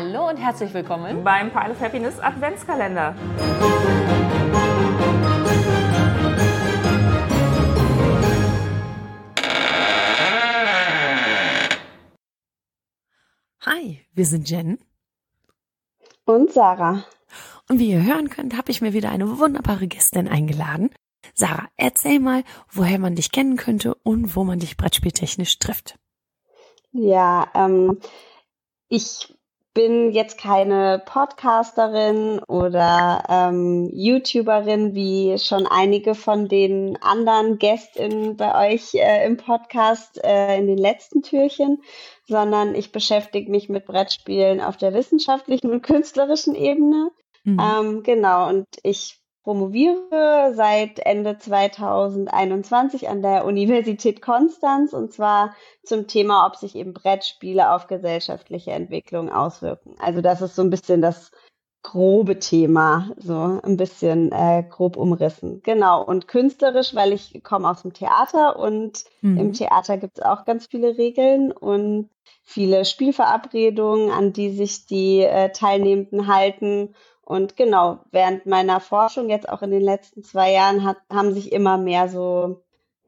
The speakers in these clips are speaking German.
Hallo und herzlich willkommen beim Pile of Happiness Adventskalender. Hi, wir sind Jen und Sarah. Und wie ihr hören könnt, habe ich mir wieder eine wunderbare Gästin eingeladen. Sarah, erzähl mal, woher man dich kennen könnte und wo man dich brettspieltechnisch trifft. Ja, ähm, ich bin jetzt keine Podcasterin oder ähm, YouTuberin, wie schon einige von den anderen GästInnen bei euch äh, im Podcast äh, in den letzten Türchen, sondern ich beschäftige mich mit Brettspielen auf der wissenschaftlichen und künstlerischen Ebene. Mhm. Ähm, genau, und ich promoviere seit Ende 2021 an der Universität Konstanz und zwar zum Thema, ob sich eben Brettspiele auf gesellschaftliche Entwicklung auswirken. Also das ist so ein bisschen das grobe Thema, so ein bisschen äh, grob umrissen. Genau, und künstlerisch, weil ich komme aus dem Theater und mhm. im Theater gibt es auch ganz viele Regeln und viele Spielverabredungen, an die sich die äh, Teilnehmenden halten und genau, während meiner Forschung jetzt auch in den letzten zwei Jahren hat, haben sich immer mehr so,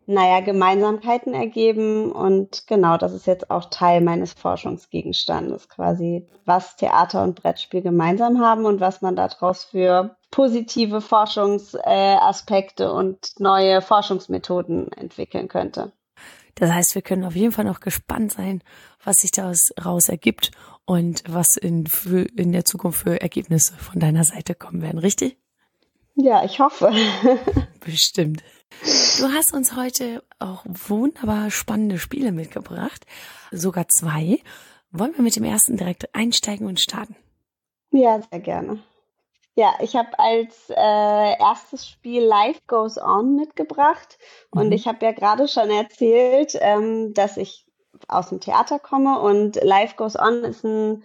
naja, Gemeinsamkeiten ergeben. Und genau, das ist jetzt auch Teil meines Forschungsgegenstandes, quasi, was Theater und Brettspiel gemeinsam haben und was man daraus für positive Forschungsaspekte und neue Forschungsmethoden entwickeln könnte. Das heißt, wir können auf jeden Fall noch gespannt sein, was sich daraus ergibt und was in, für, in der Zukunft für Ergebnisse von deiner Seite kommen werden, richtig? Ja, ich hoffe. Bestimmt. Du hast uns heute auch wunderbar spannende Spiele mitgebracht, sogar zwei. Wollen wir mit dem ersten direkt einsteigen und starten? Ja, sehr gerne. Ja, ich habe als äh, erstes Spiel Life Goes On mitgebracht. Und mhm. ich habe ja gerade schon erzählt, ähm, dass ich aus dem Theater komme und Life Goes On ist ein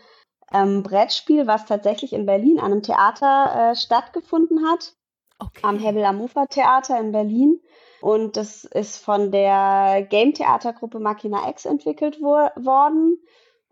ähm, Brettspiel, was tatsächlich in Berlin an einem Theater äh, stattgefunden hat. Okay. Am Hebel am Ufer Theater in Berlin. Und das ist von der Game Theatergruppe Machina X entwickelt wo worden.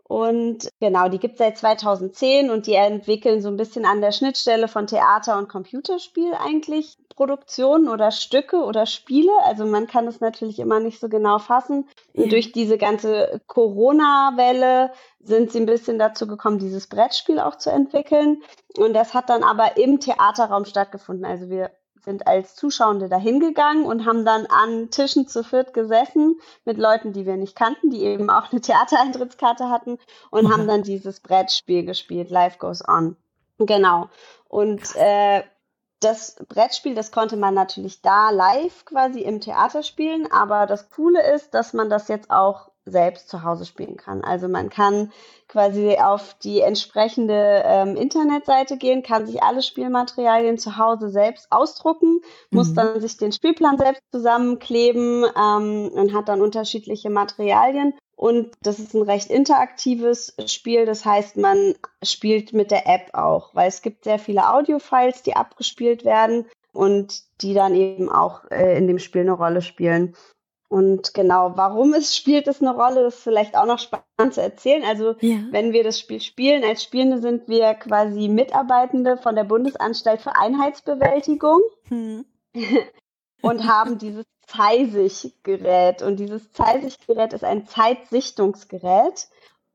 Und genau, die gibt es seit 2010 und die entwickeln so ein bisschen an der Schnittstelle von Theater und Computerspiel eigentlich Produktionen oder Stücke oder Spiele. Also man kann es natürlich immer nicht so genau fassen. Und durch diese ganze Corona-Welle sind sie ein bisschen dazu gekommen, dieses Brettspiel auch zu entwickeln. Und das hat dann aber im Theaterraum stattgefunden. Also wir sind als Zuschauende dahin gegangen und haben dann an Tischen zu viert gesessen mit Leuten, die wir nicht kannten, die eben auch eine Theatereintrittskarte hatten und mhm. haben dann dieses Brettspiel gespielt, Life Goes On. Genau. Und äh, das Brettspiel, das konnte man natürlich da live quasi im Theater spielen, aber das Coole ist, dass man das jetzt auch selbst zu Hause spielen kann. Also man kann quasi auf die entsprechende ähm, Internetseite gehen, kann sich alle Spielmaterialien zu Hause selbst ausdrucken, mhm. muss dann sich den Spielplan selbst zusammenkleben ähm, und hat dann unterschiedliche Materialien. Und das ist ein recht interaktives Spiel. Das heißt, man spielt mit der App auch, weil es gibt sehr viele Audiofiles, die abgespielt werden und die dann eben auch äh, in dem Spiel eine Rolle spielen. Und genau, warum es spielt, ist eine Rolle, das ist vielleicht auch noch spannend zu erzählen. Also, ja. wenn wir das Spiel spielen, als Spielende sind wir quasi Mitarbeitende von der Bundesanstalt für Einheitsbewältigung hm. und haben dieses Zeisig-Gerät. Und dieses Zeisig-Gerät ist ein Zeitsichtungsgerät.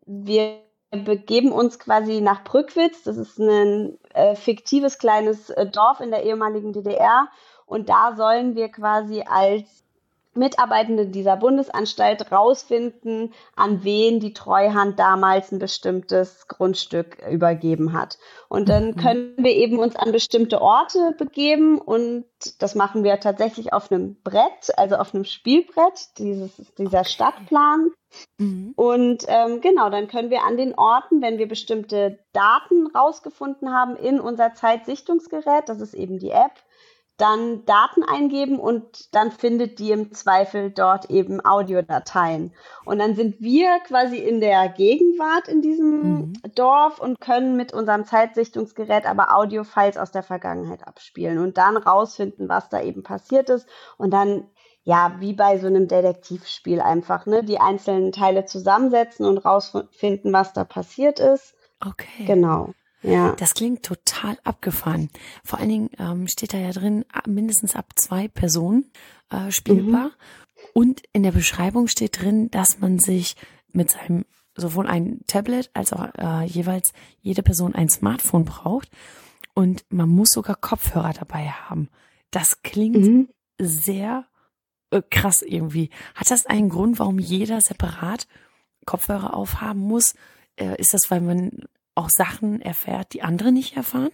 Wir begeben uns quasi nach Brückwitz. Das ist ein äh, fiktives kleines äh, Dorf in der ehemaligen DDR. Und da sollen wir quasi als Mitarbeitende dieser Bundesanstalt rausfinden, an wen die Treuhand damals ein bestimmtes Grundstück übergeben hat. Und dann mhm. können wir eben uns an bestimmte Orte begeben und das machen wir tatsächlich auf einem Brett, also auf einem Spielbrett, dieses, dieser Stadtplan. Mhm. Und ähm, genau, dann können wir an den Orten, wenn wir bestimmte Daten rausgefunden haben in unser Zeitsichtungsgerät, das ist eben die App, dann Daten eingeben und dann findet die im Zweifel dort eben Audiodateien. Und dann sind wir quasi in der Gegenwart in diesem mhm. Dorf und können mit unserem Zeitsichtungsgerät aber Audiofiles aus der Vergangenheit abspielen und dann rausfinden, was da eben passiert ist und dann ja, wie bei so einem Detektivspiel einfach, ne, die einzelnen Teile zusammensetzen und rausfinden, was da passiert ist. Okay. Genau. Ja. Das klingt total abgefahren. Vor allen Dingen ähm, steht da ja drin, mindestens ab zwei Personen äh, spielbar. Mhm. Und in der Beschreibung steht drin, dass man sich mit seinem sowohl ein Tablet als auch äh, jeweils jede Person ein Smartphone braucht. Und man muss sogar Kopfhörer dabei haben. Das klingt mhm. sehr äh, krass irgendwie. Hat das einen Grund, warum jeder separat Kopfhörer aufhaben muss? Äh, ist das, weil man auch Sachen erfährt, die andere nicht erfahren?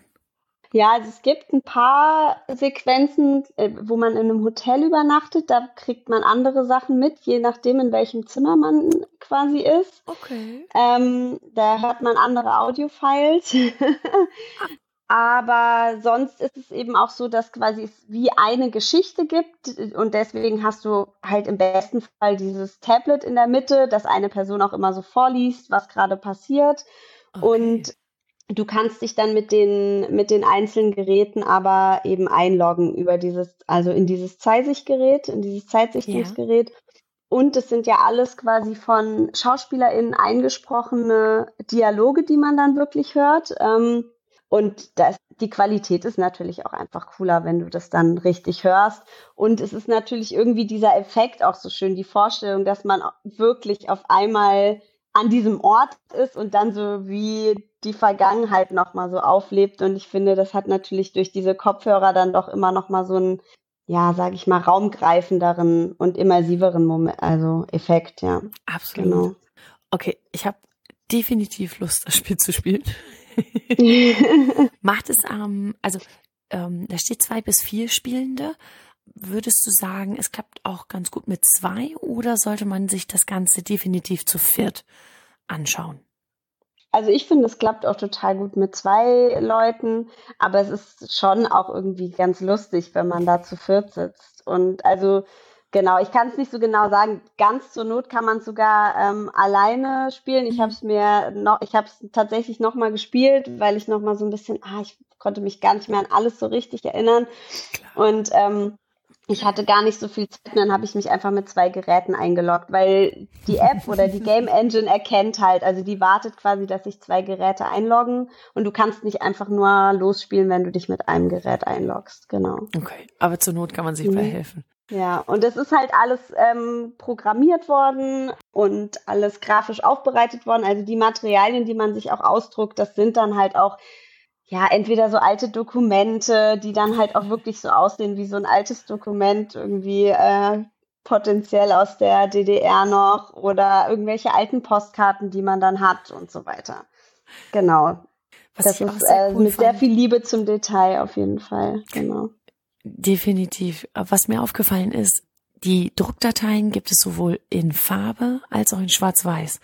Ja, also es gibt ein paar Sequenzen, äh, wo man in einem Hotel übernachtet. Da kriegt man andere Sachen mit, je nachdem, in welchem Zimmer man quasi ist. Okay. Ähm, da hört man andere Audiofiles. Aber sonst ist es eben auch so, dass quasi es wie eine Geschichte gibt und deswegen hast du halt im besten Fall dieses Tablet in der Mitte, das eine Person auch immer so vorliest, was gerade passiert. Okay. Und du kannst dich dann mit den, mit den einzelnen Geräten aber eben einloggen über dieses, also in dieses Zeitsichtgerät, in dieses Zeitsichtungsgerät. Ja. Und es sind ja alles quasi von SchauspielerInnen eingesprochene Dialoge, die man dann wirklich hört. Ähm, und das, die Qualität ist natürlich auch einfach cooler, wenn du das dann richtig hörst. Und es ist natürlich irgendwie dieser Effekt auch so schön, die Vorstellung, dass man wirklich auf einmal an diesem Ort ist und dann so wie die Vergangenheit nochmal so auflebt. Und ich finde, das hat natürlich durch diese Kopfhörer dann doch immer nochmal so einen, ja, sag ich mal, raumgreifenderen und immersiveren Moment, also Effekt, ja. Absolut. Genau. Okay, ich habe definitiv Lust, das Spiel zu spielen. Macht es am, ähm, also ähm, da steht zwei bis vier Spielende. Würdest du sagen, es klappt auch ganz gut mit zwei oder sollte man sich das Ganze definitiv zu viert anschauen? Also ich finde, es klappt auch total gut mit zwei Leuten, aber es ist schon auch irgendwie ganz lustig, wenn man da zu viert sitzt. Und also Genau, ich kann es nicht so genau sagen. Ganz zur Not kann man sogar ähm, alleine spielen. Ich habe es mir noch, ich habe es tatsächlich noch mal gespielt, weil ich noch mal so ein bisschen, ah, ich konnte mich gar nicht mehr an alles so richtig erinnern. Klar. Und ähm, ich hatte gar nicht so viel Zeit und dann habe ich mich einfach mit zwei Geräten eingeloggt, weil die App oder die Game Engine erkennt halt, also die wartet quasi, dass sich zwei Geräte einloggen und du kannst nicht einfach nur losspielen, wenn du dich mit einem Gerät einloggst, genau. Okay, aber zur Not kann man sich mhm. helfen. Ja, und es ist halt alles ähm, programmiert worden und alles grafisch aufbereitet worden. Also die Materialien, die man sich auch ausdruckt, das sind dann halt auch, ja, entweder so alte Dokumente, die dann halt auch wirklich so aussehen wie so ein altes Dokument, irgendwie äh, potenziell aus der DDR noch oder irgendwelche alten Postkarten, die man dann hat und so weiter. Genau. Was das ist äh, cool mit fand. sehr viel Liebe zum Detail auf jeden Fall. Genau. Definitiv. Was mir aufgefallen ist, die Druckdateien gibt es sowohl in Farbe als auch in Schwarz-Weiß.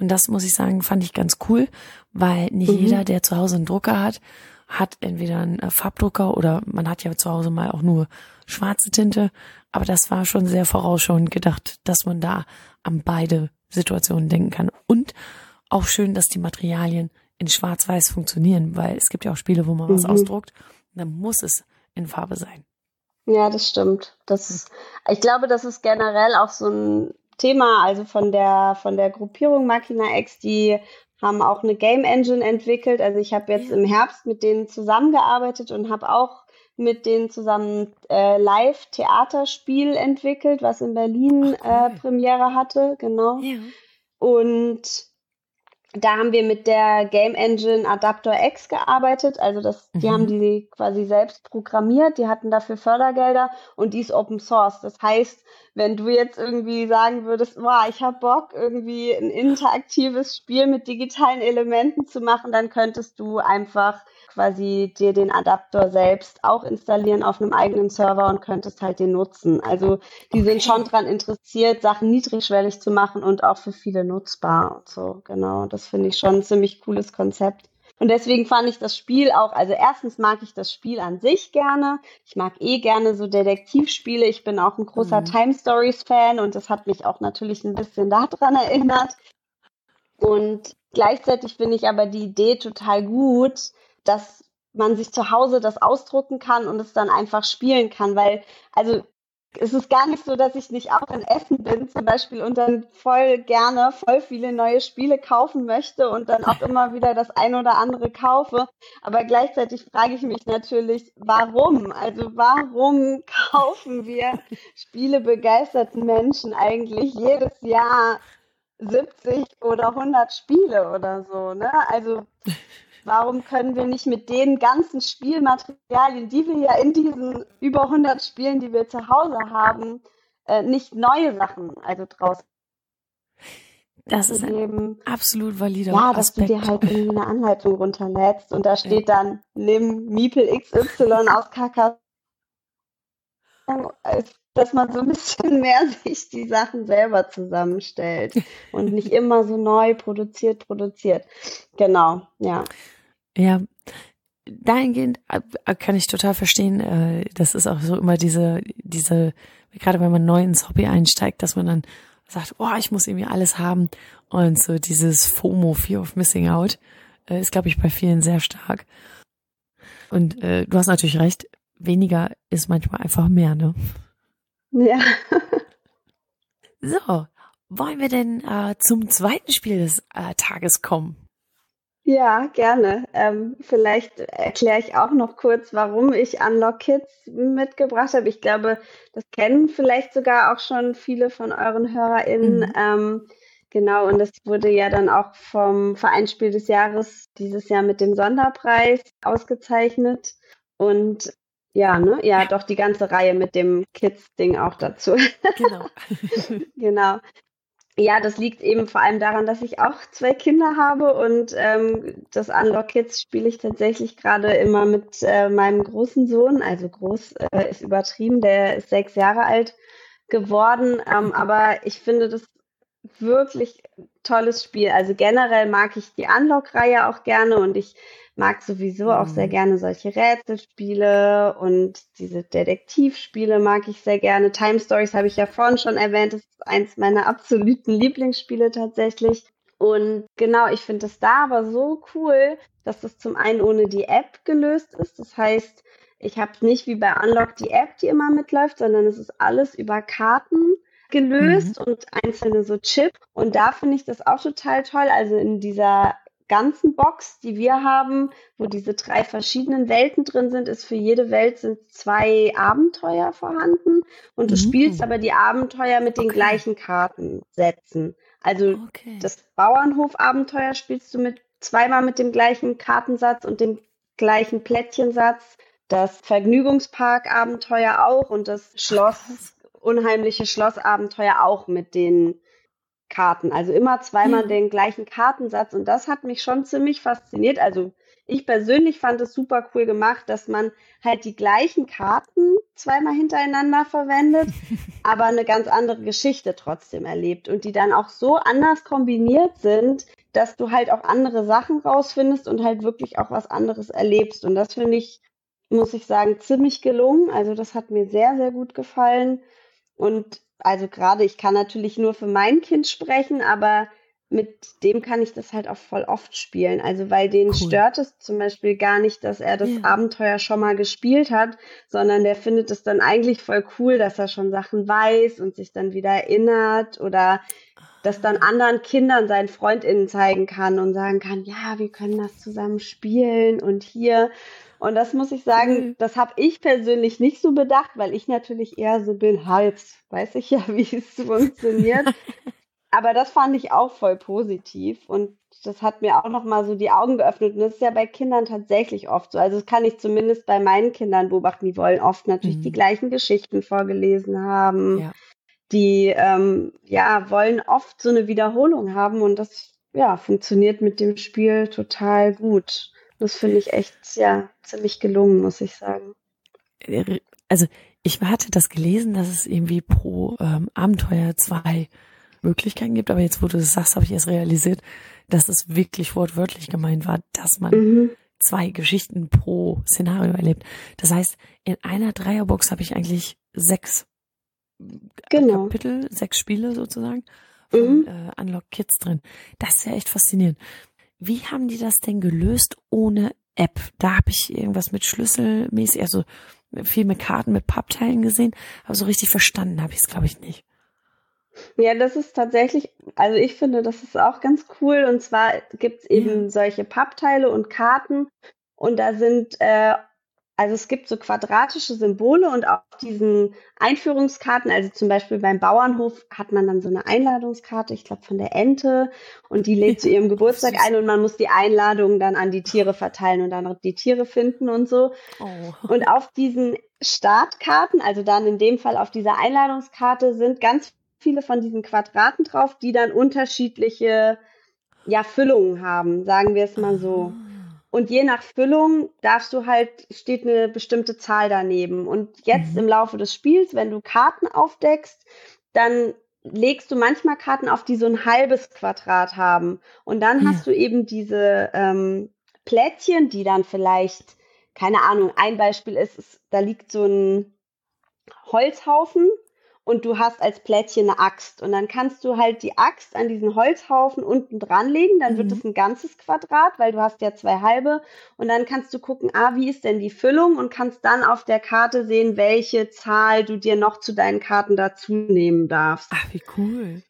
Und das muss ich sagen, fand ich ganz cool, weil nicht mhm. jeder, der zu Hause einen Drucker hat, hat entweder einen äh, Farbdrucker oder man hat ja zu Hause mal auch nur schwarze Tinte. Aber das war schon sehr vorausschauend gedacht, dass man da an beide Situationen denken kann. Und auch schön, dass die Materialien in Schwarz-Weiß funktionieren, weil es gibt ja auch Spiele, wo man mhm. was ausdruckt. Dann muss es in Farbe sein. Ja, das stimmt. Das, ich glaube, das ist generell auch so ein Thema, also von der, von der Gruppierung Machina X, die haben auch eine Game Engine entwickelt. Also ich habe jetzt ja. im Herbst mit denen zusammengearbeitet und habe auch mit denen zusammen äh, Live-Theaterspiel entwickelt, was in Berlin Ach, cool. äh, Premiere hatte, genau. Ja. Und da haben wir mit der Game Engine Adapter X gearbeitet. Also das, die mhm. haben die quasi selbst programmiert, die hatten dafür Fördergelder und die ist Open Source. Das heißt, wenn du jetzt irgendwie sagen würdest, boah, ich habe Bock, irgendwie ein interaktives Spiel mit digitalen Elementen zu machen, dann könntest du einfach quasi dir den Adapter selbst auch installieren auf einem eigenen Server und könntest halt den nutzen. Also die sind schon dran interessiert, Sachen niedrigschwellig zu machen und auch für viele nutzbar und so. Genau, das finde ich schon ein ziemlich cooles Konzept. Und deswegen fand ich das Spiel auch, also erstens mag ich das Spiel an sich gerne. Ich mag eh gerne so Detektivspiele. Ich bin auch ein großer mhm. Time Stories Fan und das hat mich auch natürlich ein bisschen daran erinnert. Und gleichzeitig finde ich aber die Idee total gut, dass man sich zu Hause das ausdrucken kann und es dann einfach spielen kann, weil, also es ist gar nicht so, dass ich nicht auch in Essen bin zum Beispiel und dann voll gerne voll viele neue Spiele kaufen möchte und dann auch immer wieder das ein oder andere kaufe. Aber gleichzeitig frage ich mich natürlich, warum? Also warum kaufen wir spielebegeisterten Menschen eigentlich jedes Jahr 70 oder 100 Spiele oder so? Ne? Also Warum können wir nicht mit den ganzen Spielmaterialien, die wir ja in diesen über 100 Spielen, die wir zu Hause haben, äh, nicht neue Sachen also draus das ist ein absolut valider Ja, dass Aspekt. du dir halt irgendwie eine Anleitung runterlädst und da steht ja. dann, nimm Miepel XY aus KK. Dass man so ein bisschen mehr sich die Sachen selber zusammenstellt und nicht immer so neu produziert, produziert. Genau, ja. Ja, dahingehend kann ich total verstehen, äh, das ist auch so immer diese, diese, gerade wenn man neu ins Hobby einsteigt, dass man dann sagt, oh, ich muss irgendwie alles haben. Und so dieses FOMO, Fear of Missing Out, äh, ist, glaube ich, bei vielen sehr stark. Und äh, du hast natürlich recht, weniger ist manchmal einfach mehr, ne? Ja. so, wollen wir denn äh, zum zweiten Spiel des äh, Tages kommen? Ja, gerne. Ähm, vielleicht erkläre ich auch noch kurz, warum ich Unlock Kids mitgebracht habe. Ich glaube, das kennen vielleicht sogar auch schon viele von euren HörerInnen. Mhm. Ähm, genau, und das wurde ja dann auch vom Vereinsspiel des Jahres dieses Jahr mit dem Sonderpreis ausgezeichnet. Und ja, ne? Ja, doch die ganze Reihe mit dem Kids-Ding auch dazu. Genau. genau. Ja, das liegt eben vor allem daran, dass ich auch zwei Kinder habe und ähm, das Unlock Kids spiele ich tatsächlich gerade immer mit äh, meinem großen Sohn. Also groß äh, ist übertrieben, der ist sechs Jahre alt geworden. Ähm, aber ich finde das wirklich tolles Spiel. Also generell mag ich die Unlock-Reihe auch gerne und ich mag sowieso auch sehr mhm. gerne solche Rätselspiele und diese Detektivspiele mag ich sehr gerne. Time Stories habe ich ja vorhin schon erwähnt, das ist eins meiner absoluten Lieblingsspiele tatsächlich. Und genau, ich finde es da aber so cool, dass das zum einen ohne die App gelöst ist. Das heißt, ich habe nicht wie bei Unlock die App, die immer mitläuft, sondern es ist alles über Karten gelöst mhm. und einzelne so Chip. Und da finde ich das auch total toll. Also in dieser ganzen Box, die wir haben, wo diese drei verschiedenen Welten drin sind, ist für jede Welt sind zwei Abenteuer vorhanden und du mhm. spielst aber die Abenteuer mit den okay. gleichen Kartensätzen. Also okay. das Bauernhof-Abenteuer spielst du mit zweimal mit dem gleichen Kartensatz und dem gleichen Plättchensatz. Das Vergnügungspark-Abenteuer auch und das Schloss, unheimliche Schlossabenteuer auch mit den Karten. Also immer zweimal ja. den gleichen Kartensatz. Und das hat mich schon ziemlich fasziniert. Also ich persönlich fand es super cool gemacht, dass man halt die gleichen Karten zweimal hintereinander verwendet, aber eine ganz andere Geschichte trotzdem erlebt und die dann auch so anders kombiniert sind, dass du halt auch andere Sachen rausfindest und halt wirklich auch was anderes erlebst. Und das finde ich, muss ich sagen, ziemlich gelungen. Also das hat mir sehr, sehr gut gefallen. Und also gerade, ich kann natürlich nur für mein Kind sprechen, aber mit dem kann ich das halt auch voll oft spielen. Also weil den cool. stört es zum Beispiel gar nicht, dass er das ja. Abenteuer schon mal gespielt hat, sondern der findet es dann eigentlich voll cool, dass er schon Sachen weiß und sich dann wieder erinnert oder das dann anderen Kindern, seinen FreundInnen zeigen kann und sagen kann, ja, wir können das zusammen spielen und hier. Und das muss ich sagen, mhm. das habe ich persönlich nicht so bedacht, weil ich natürlich eher so bin, halt, weiß ich ja, wie es funktioniert. Aber das fand ich auch voll positiv und das hat mir auch nochmal so die Augen geöffnet. Und das ist ja bei Kindern tatsächlich oft so. Also das kann ich zumindest bei meinen Kindern beobachten. Die wollen oft natürlich mhm. die gleichen Geschichten vorgelesen haben. Ja. Die ähm, ja wollen oft so eine Wiederholung haben und das ja funktioniert mit dem Spiel total gut. Das finde ich echt, ja, ziemlich gelungen, muss ich sagen. Also ich hatte das gelesen, dass es irgendwie pro ähm, Abenteuer zwei Möglichkeiten gibt, aber jetzt, wo du das sagst, habe ich erst realisiert, dass es wirklich wortwörtlich gemeint war, dass man mhm. zwei Geschichten pro Szenario erlebt. Das heißt, in einer Dreierbox habe ich eigentlich sechs genau. Kapitel, sechs Spiele sozusagen von mhm. äh, Unlock Kids drin. Das ist ja echt faszinierend. Wie haben die das denn gelöst ohne App? Da habe ich irgendwas mit Schlüsselmäßig, also viel mit Karten, mit Pappteilen gesehen, aber so richtig verstanden habe ich es, glaube ich, nicht. Ja, das ist tatsächlich, also ich finde, das ist auch ganz cool. Und zwar gibt es eben ja. solche Pappteile und Karten. Und da sind äh, also es gibt so quadratische Symbole und auf diesen Einführungskarten, also zum Beispiel beim Bauernhof hat man dann so eine Einladungskarte, ich glaube von der Ente, und die lädt zu ihrem Geburtstag ein und man muss die Einladung dann an die Tiere verteilen und dann die Tiere finden und so. Oh. Und auf diesen Startkarten, also dann in dem Fall auf dieser Einladungskarte, sind ganz viele von diesen Quadraten drauf, die dann unterschiedliche ja, Füllungen haben, sagen wir es mal so. Ah. Und je nach Füllung darfst du halt, steht eine bestimmte Zahl daneben. Und jetzt mhm. im Laufe des Spiels, wenn du Karten aufdeckst, dann legst du manchmal Karten auf, die so ein halbes Quadrat haben. Und dann ja. hast du eben diese ähm, Plättchen, die dann vielleicht, keine Ahnung, ein Beispiel ist, ist da liegt so ein Holzhaufen und du hast als Plättchen eine Axt. Und dann kannst du halt die Axt an diesen Holzhaufen unten dranlegen. Dann mhm. wird es ein ganzes Quadrat, weil du hast ja zwei halbe. Und dann kannst du gucken, ah, wie ist denn die Füllung? Und kannst dann auf der Karte sehen, welche Zahl du dir noch zu deinen Karten dazu nehmen darfst. Ach, wie cool.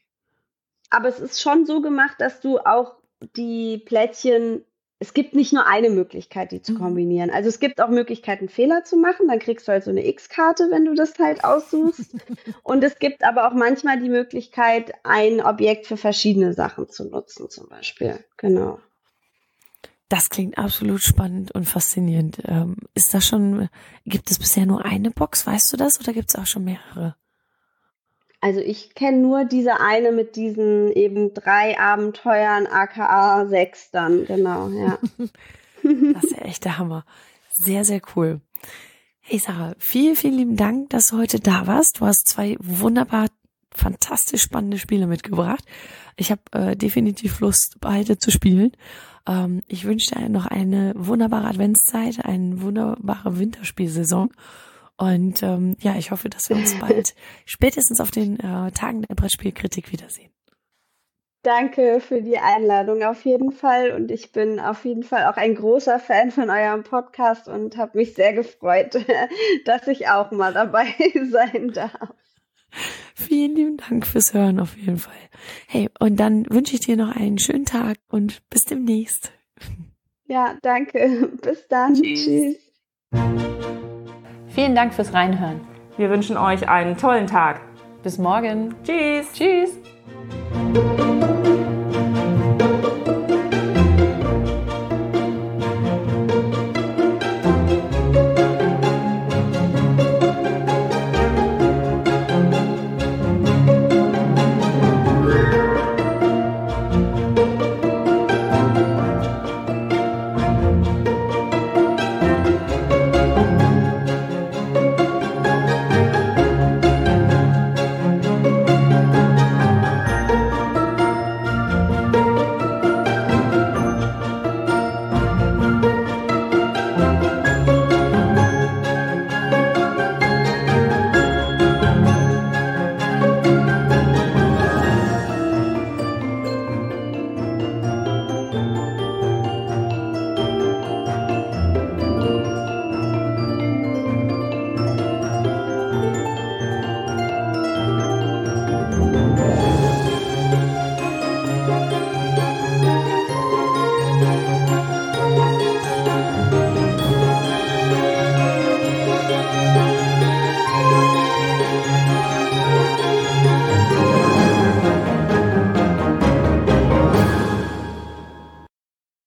Aber es ist schon so gemacht, dass du auch die Plättchen es gibt nicht nur eine Möglichkeit, die zu mhm. kombinieren. Also es gibt auch Möglichkeiten, Fehler zu machen. Dann kriegst du halt so eine X-Karte, wenn du das halt aussuchst. Und es gibt aber auch manchmal die Möglichkeit, ein Objekt für verschiedene Sachen zu nutzen, zum Beispiel. Genau. Das klingt absolut spannend und faszinierend. Ähm, ist das schon, gibt es bisher nur eine Box, weißt du das, oder gibt es auch schon mehrere? Also ich kenne nur diese eine mit diesen eben drei Abenteuern, aka sechs dann, genau, ja. das ist ja echt der Hammer. Sehr, sehr cool. Hey Sarah, vielen, vielen lieben Dank, dass du heute da warst. Du hast zwei wunderbar, fantastisch spannende Spiele mitgebracht. Ich habe äh, definitiv Lust, beide zu spielen. Ähm, ich wünsche dir noch eine wunderbare Adventszeit, eine wunderbare Winterspielsaison und ähm, ja, ich hoffe, dass wir uns bald spätestens auf den äh, Tagen der Brettspielkritik wiedersehen. Danke für die Einladung auf jeden Fall. Und ich bin auf jeden Fall auch ein großer Fan von eurem Podcast und habe mich sehr gefreut, dass ich auch mal dabei sein darf. Vielen lieben Dank fürs Hören auf jeden Fall. Hey, und dann wünsche ich dir noch einen schönen Tag und bis demnächst. Ja, danke. Bis dann. Tschüss. Tschüss. Vielen Dank fürs Reinhören. Wir wünschen euch einen tollen Tag. Bis morgen. Tschüss. Tschüss.